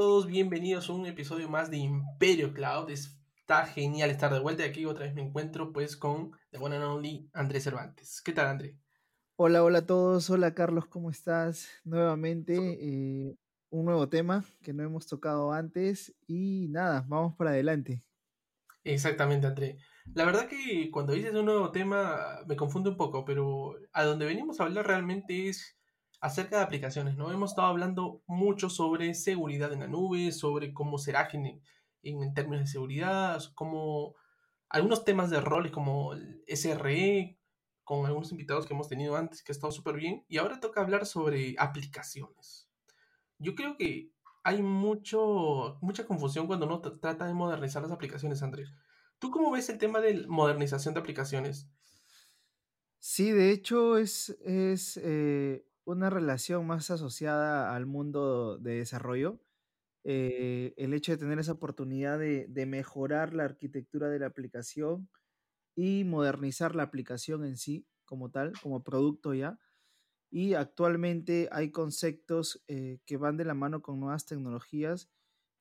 todos, bienvenidos a un episodio más de Imperio Cloud. Está genial estar de vuelta aquí. Otra vez me encuentro pues con The One and Only Andrés Cervantes. ¿Qué tal, André? Hola, hola a todos. Hola, Carlos, ¿cómo estás? Nuevamente, eh, un nuevo tema que no hemos tocado antes y nada, vamos para adelante. Exactamente, André. La verdad que cuando dices un nuevo tema me confunde un poco, pero a donde venimos a hablar realmente es acerca de aplicaciones, ¿no? Hemos estado hablando mucho sobre seguridad en la nube, sobre cómo será en, en términos de seguridad, como algunos temas de roles como el SRE, con algunos invitados que hemos tenido antes, que ha estado súper bien, y ahora toca hablar sobre aplicaciones. Yo creo que hay mucho, mucha confusión cuando uno trata de modernizar las aplicaciones, Andrés. ¿Tú cómo ves el tema de modernización de aplicaciones? Sí, de hecho es, es eh, una relación más asociada al mundo de desarrollo. Eh, el hecho de tener esa oportunidad de, mejorar la arquitectura de la aplicación y modernizar la aplicación en sí como tal, como producto ya. Y actualmente hay conceptos eh, que van de la mano con nuevas tecnologías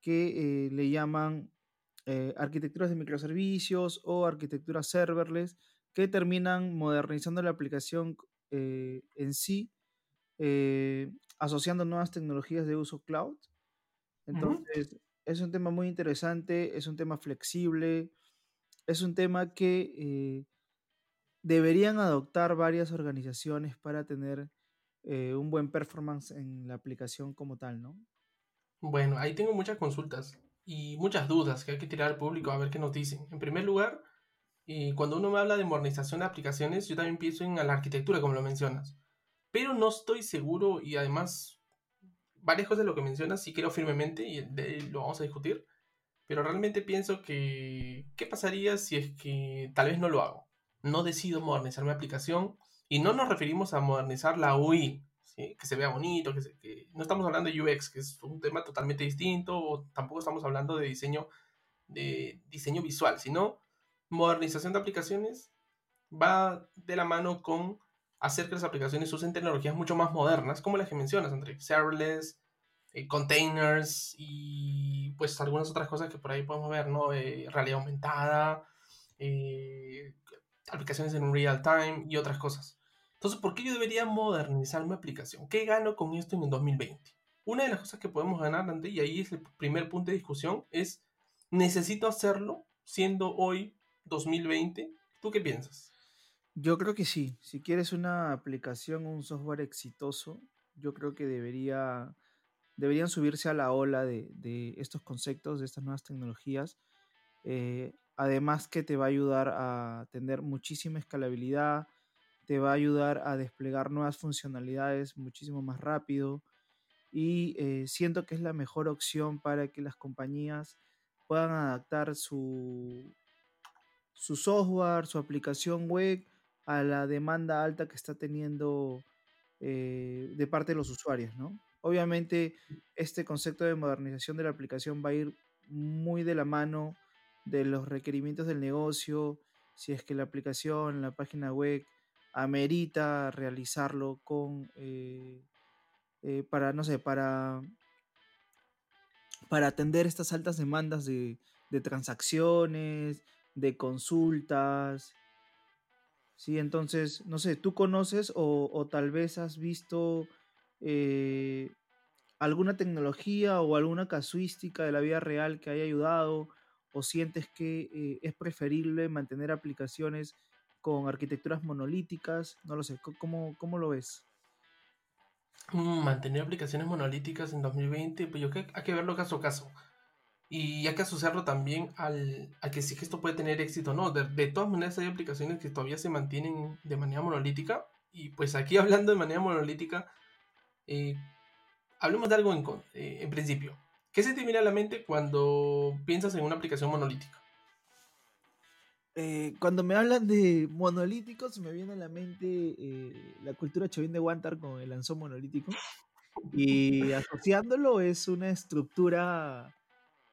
que eh, le llaman arquitecturas de microservicios o arquitecturas serverless que terminan modernizando la aplicación en sí eh, asociando nuevas tecnologías de uso cloud. Entonces, es un tema muy interesante, es un tema flexible, es un tema que eh, deberían adoptar varias organizaciones para tener eh, un buen performance en la aplicación como tal, ¿no? Bueno, ahí tengo muchas consultas y muchas dudas que hay que tirar al público a ver qué nos dicen. En primer lugar, cuando uno me habla de modernización de aplicaciones, yo también pienso en la arquitectura, como lo mencionas pero no estoy seguro y además varias cosas de lo que mencionas sí creo firmemente y lo vamos a discutir, pero realmente pienso que ¿qué pasaría si es que tal vez no lo hago? No decido modernizar mi aplicación y no nos referimos a modernizar la UI, que se vea bonito, que, que, no estamos hablando de UX, que es un tema totalmente distinto, o tampoco estamos hablando de diseño de diseño visual, sino modernización de aplicaciones va de la mano con hacer que las aplicaciones usen tecnologías mucho más modernas, como las que mencionas, André, serverless, eh, containers y pues algunas otras cosas que por ahí podemos ver, ¿no? Eh, realidad aumentada, eh, aplicaciones en real time y otras cosas. Entonces, ¿por qué yo debería modernizar mi aplicación? ¿Qué gano con esto en el 2020? Una de las cosas que podemos ganar, André, y ahí es el primer punto de discusión, es, ¿necesito hacerlo siendo hoy 2020? ¿Tú qué piensas? Yo creo que sí. Si quieres una aplicación un software exitoso, yo creo que debería, deberían subirse a la ola de, estos conceptos, de estas nuevas tecnologías. Eh, además que te va a ayudar a tener muchísima escalabilidad, te va a ayudar a desplegar nuevas funcionalidades muchísimo más rápido y eh, siento que es la mejor opción para que las compañías puedan adaptar su, su software, su aplicación web a la demanda alta que está teniendo eh, de parte de los usuarios, ¿no? Obviamente, este concepto de modernización de la aplicación va a ir muy de la mano de los requerimientos del negocio, si es que la aplicación, la página web amerita realizarlo con, eh, eh, para, no sé, para, para atender estas altas demandas de, de transacciones, de consultas, Sí, entonces, no sé, ¿tú conoces o, tal vez has visto eh, alguna tecnología o alguna casuística de la vida real que haya ayudado o sientes que eh, es preferible mantener aplicaciones con arquitecturas monolíticas? No lo sé, ¿cómo, cómo lo ves? Mm, mantener aplicaciones monolíticas en 2020, pues yo creo que hay que verlo caso a caso. Y hay que asociarlo también al, a que si esto puede tener éxito o no. De, todas maneras hay aplicaciones que todavía se mantienen de manera monolítica. Y pues aquí hablando de manera monolítica, eh, hablemos de algo en, eh, en principio. ¿Qué se te viene a la mente cuando piensas en una aplicación monolítica? Eh, cuando me hablan de monolíticos, me viene a la mente la cultura chavín de Wantar con el lanzón monolítico. Y asociándolo es una estructura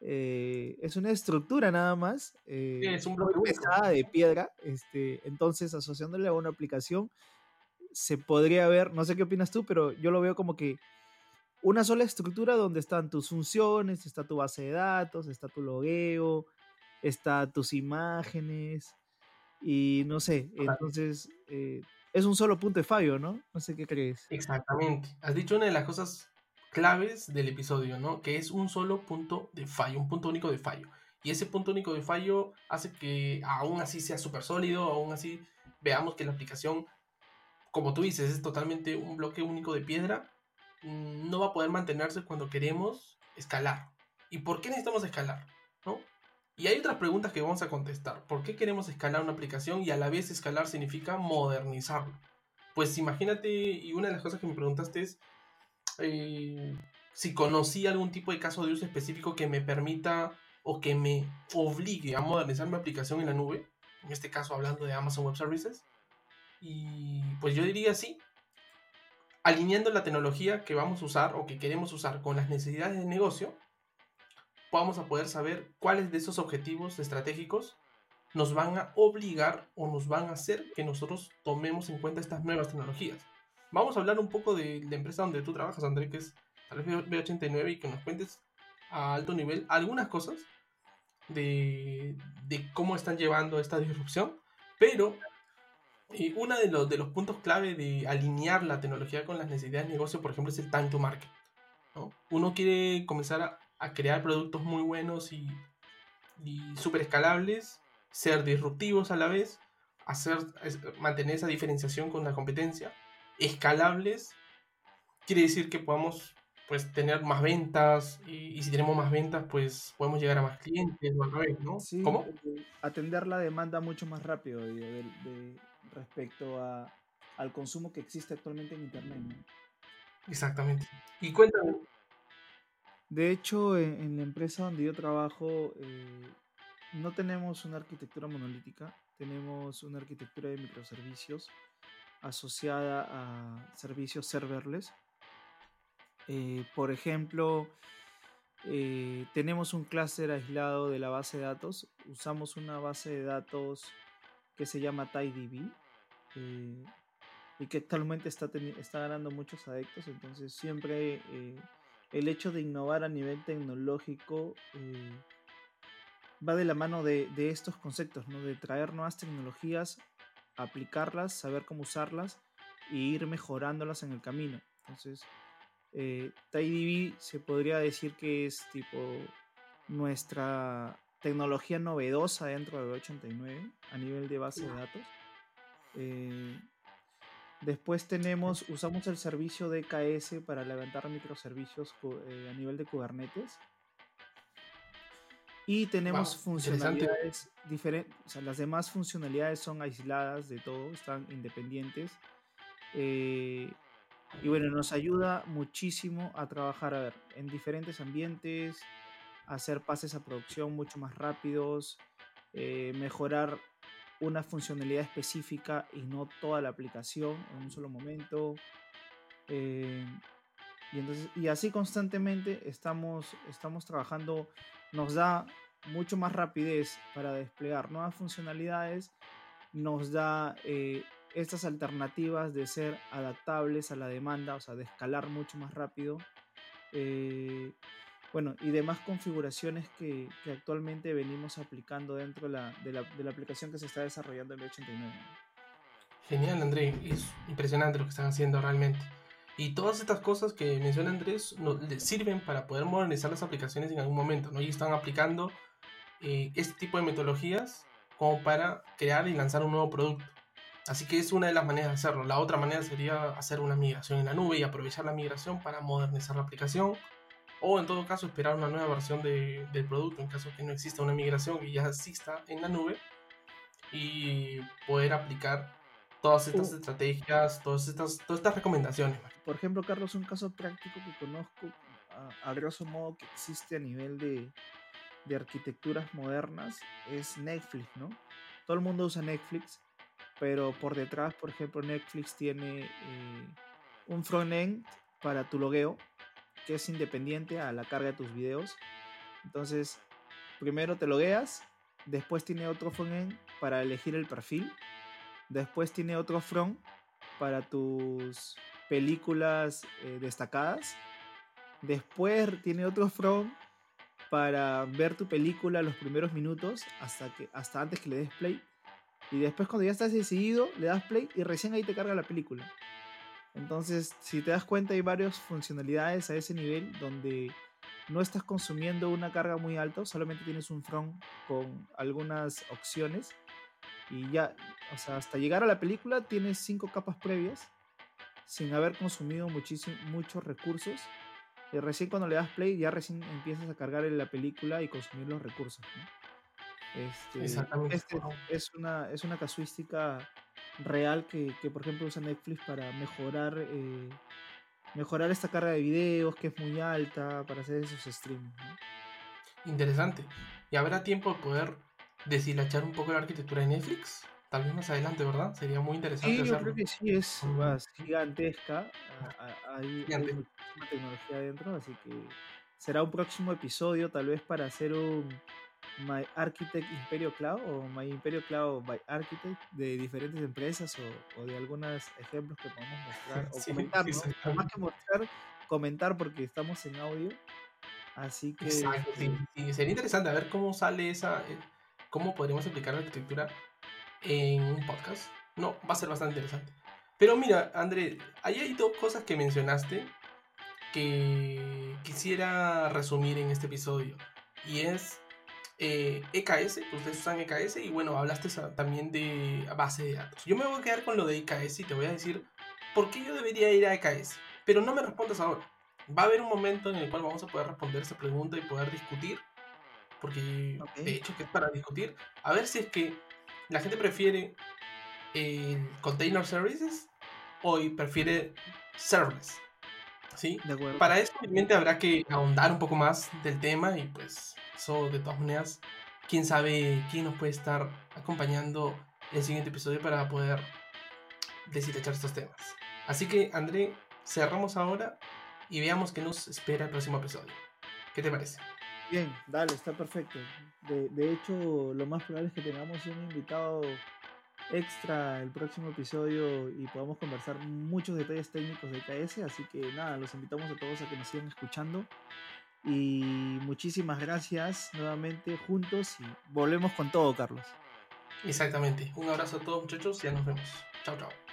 eh, es una estructura nada más. Eh, es un bloque pesada de piedra. Este, entonces, asociándole a una aplicación, se podría ver, no sé qué opinas tú, pero yo lo veo como que una sola estructura donde están tus funciones, está tu base de datos, está tu logueo, está tus imágenes y no sé, entonces eh, es un solo punto de fallo, ¿no? No sé qué crees. Exactamente. Has dicho una de las cosas claves del episodio, ¿no? Que es un solo punto de fallo, un punto único de fallo. Y ese punto único de fallo hace que aún así sea súper sólido, aún así veamos que la aplicación, como tú dices, es totalmente un bloque único de piedra, no va a poder mantenerse cuando queremos escalar. ¿Y por qué necesitamos escalar? ¿No? Y hay otras preguntas que vamos a contestar. ¿Por qué queremos escalar una aplicación y a la vez escalar significa modernizarla? Pues imagínate, y una de las cosas que me preguntaste es eh, si conocí algún tipo de caso de uso específico que me permita o que me obligue a modernizar mi aplicación en la nube, en este caso hablando de Amazon Web Services. Y pues yo diría sí, alineando la tecnología que vamos a usar o que queremos usar con las necesidades del negocio, vamos a poder saber cuáles de esos objetivos estratégicos nos van a obligar o nos van a hacer que nosotros tomemos en cuenta estas nuevas tecnologías. Vamos a hablar un poco de la empresa donde tú trabajas, André, que es tal vez B89, y que nos cuentes a alto nivel algunas cosas de, de cómo están llevando esta disrupción, pero eh, uno de los, de los puntos clave de alinear la tecnología con las necesidades de negocio, por ejemplo, es el time to market. ¿no? Uno quiere comenzar a, a crear productos muy buenos y, y súper escalables, ser disruptivos a la vez, hacer, mantener esa diferenciación con la competencia, escalables, quiere decir que podamos pues tener más ventas y, si tenemos más ventas pues podemos llegar a más clientes o al revés, ¿no? Sí, ¿Cómo? Eh, atender la demanda mucho más rápido de, respecto a, al consumo que existe actualmente en Internet. Exactamente. Y cuéntame, de hecho, en, la empresa donde yo trabajo, eh, no tenemos una arquitectura monolítica, tenemos una arquitectura de microservicios asociada a servicios serverless. Eh, por ejemplo, eh, tenemos un clúster aislado de la base de datos. Usamos una base de datos que se llama TiDB y que actualmente está, está ganando muchos adeptos. Entonces siempre el hecho de innovar a nivel tecnológico eh, va de la mano de, estos conceptos, ¿no? de traer nuevas tecnologías, aplicarlas, saber cómo usarlas e ir mejorándolas en el camino. Entonces, eh, se podría decir que es tipo nuestra tecnología novedosa dentro de 89 a nivel de base de datos. Eh, Después tenemos, usamos el servicio DKS para levantar microservicios eh, a nivel de Kubernetes. Y tenemos funcionalidades diferentes, o sea, las demás funcionalidades son aisladas de todo, están independientes. Eh, y bueno, nos ayuda muchísimo a trabajar, a ver, en diferentes ambientes, hacer pases a producción mucho más rápidos, eh, mejorar una funcionalidad específica y no toda la aplicación en un solo momento. Eh, y, entonces, y así constantemente estamos, estamos trabajando, nos da mucho más rapidez para desplegar nuevas funcionalidades, nos da eh, estas alternativas de ser adaptables a la demanda, o sea, de escalar mucho más rápido. Eh, bueno, y demás configuraciones que, actualmente venimos aplicando dentro de la, aplicación que se está desarrollando en B89. Genial, André. Es impresionante lo que están haciendo realmente. Y todas estas cosas que menciona Andrés nos, sirven para poder modernizar las aplicaciones en algún momento. ¿no? Y están aplicando eh, este tipo de metodologías como para crear y lanzar un nuevo producto. Así que es una de las maneras de hacerlo. La otra manera sería hacer una migración en la nube y aprovechar la migración para modernizar la aplicación o en todo caso esperar una nueva versión de, del producto en caso que no exista una migración y ya exista en la nube y poder aplicar todas estas uh. estrategias, todas estas, todas estas recomendaciones. Por ejemplo, Carlos, un caso práctico que conozco a, grosso modo que existe a nivel de, de, arquitecturas modernas es Netflix, ¿no? Todo el mundo usa Netflix, pero por detrás, por ejemplo, Netflix tiene eh, un front-end para tu logueo que es independiente a la carga de tus videos. Entonces, primero te logueas, después tiene otro front para elegir el perfil, después tiene otro front para tus películas eh, destacadas Después tiene otro from para ver tu película los primeros minutos hasta, que, hasta antes que le des play. Y después cuando ya estás decidido, le das play y recién ahí te carga la película. Entonces, si te das cuenta, hay varias funcionalidades a ese nivel donde no estás consumiendo una carga muy alta, solamente tienes un front con algunas opciones y ya, o sea, hasta llegar a la película tienes cinco capas previas sin haber consumido muchos recursos. Y recién cuando le das play, ya recién empiezas a cargar en la película y consumir los recursos. Este, Exactamente. este es, una, es una casuística real que, que, por ejemplo, usa Netflix para mejorar, eh, mejorar esta carga de videos que es muy alta para hacer esos streams. Interesante. ¿Y habrá tiempo de poder deshilachar un poco la arquitectura de Netflix? Tal vez más adelante, ¿verdad? Sería muy interesante. Sí, hacerlo. yo creo que sí, es gigantesca. Hay, hay muchísima tecnología adentro, así que será un próximo episodio, tal vez para hacer un My Architect Imperio Cloud o My Imperio Cloud by Architect de diferentes empresas o, o de algunos ejemplos que podemos mostrar o Sí, comentar, sí, ¿no? exactamente. Más que mostrar, comentar porque estamos en audio. Así que Exacto, sí, sí, Sería interesante a ver cómo sale esa. eh, cómo podríamos aplicar la arquitectura en un podcast. No, va a ser bastante interesante. Pero mira, André, ahí hay dos cosas que mencionaste que quisiera resumir en este episodio. Y es eh, EKS, ustedes usan EKS y bueno, hablaste también de base de datos. Yo me voy a quedar con lo de EKS y te voy a decir por qué yo debería ir a EKS. Pero no me respondas ahora. Va a haber un momento en el cual vamos a poder responder esa pregunta y poder discutir. Porque Ok. de hecho que es para discutir. A ver si es que la gente prefiere el container services o prefiere serverless. ¿Sí? de acuerdo. Para eso obviamente habrá que ahondar un poco más del tema y pues eso de todas maneras, quién sabe quién nos puede estar acompañando en el siguiente episodio para poder deshilachar estos temas. Así que André, cerramos ahora y veamos qué nos espera el próximo episodio. ¿Qué te parece? Bien, dale, está perfecto. De, de hecho, lo más probable es que tengamos un invitado extra el próximo episodio y podamos conversar muchos detalles técnicos de KS. Así que nada, los invitamos a todos a que nos sigan escuchando. Y muchísimas gracias nuevamente juntos y volvemos con todo, Carlos. Exactamente. Un abrazo a todos muchachos y ya nos vemos. Chao, chao.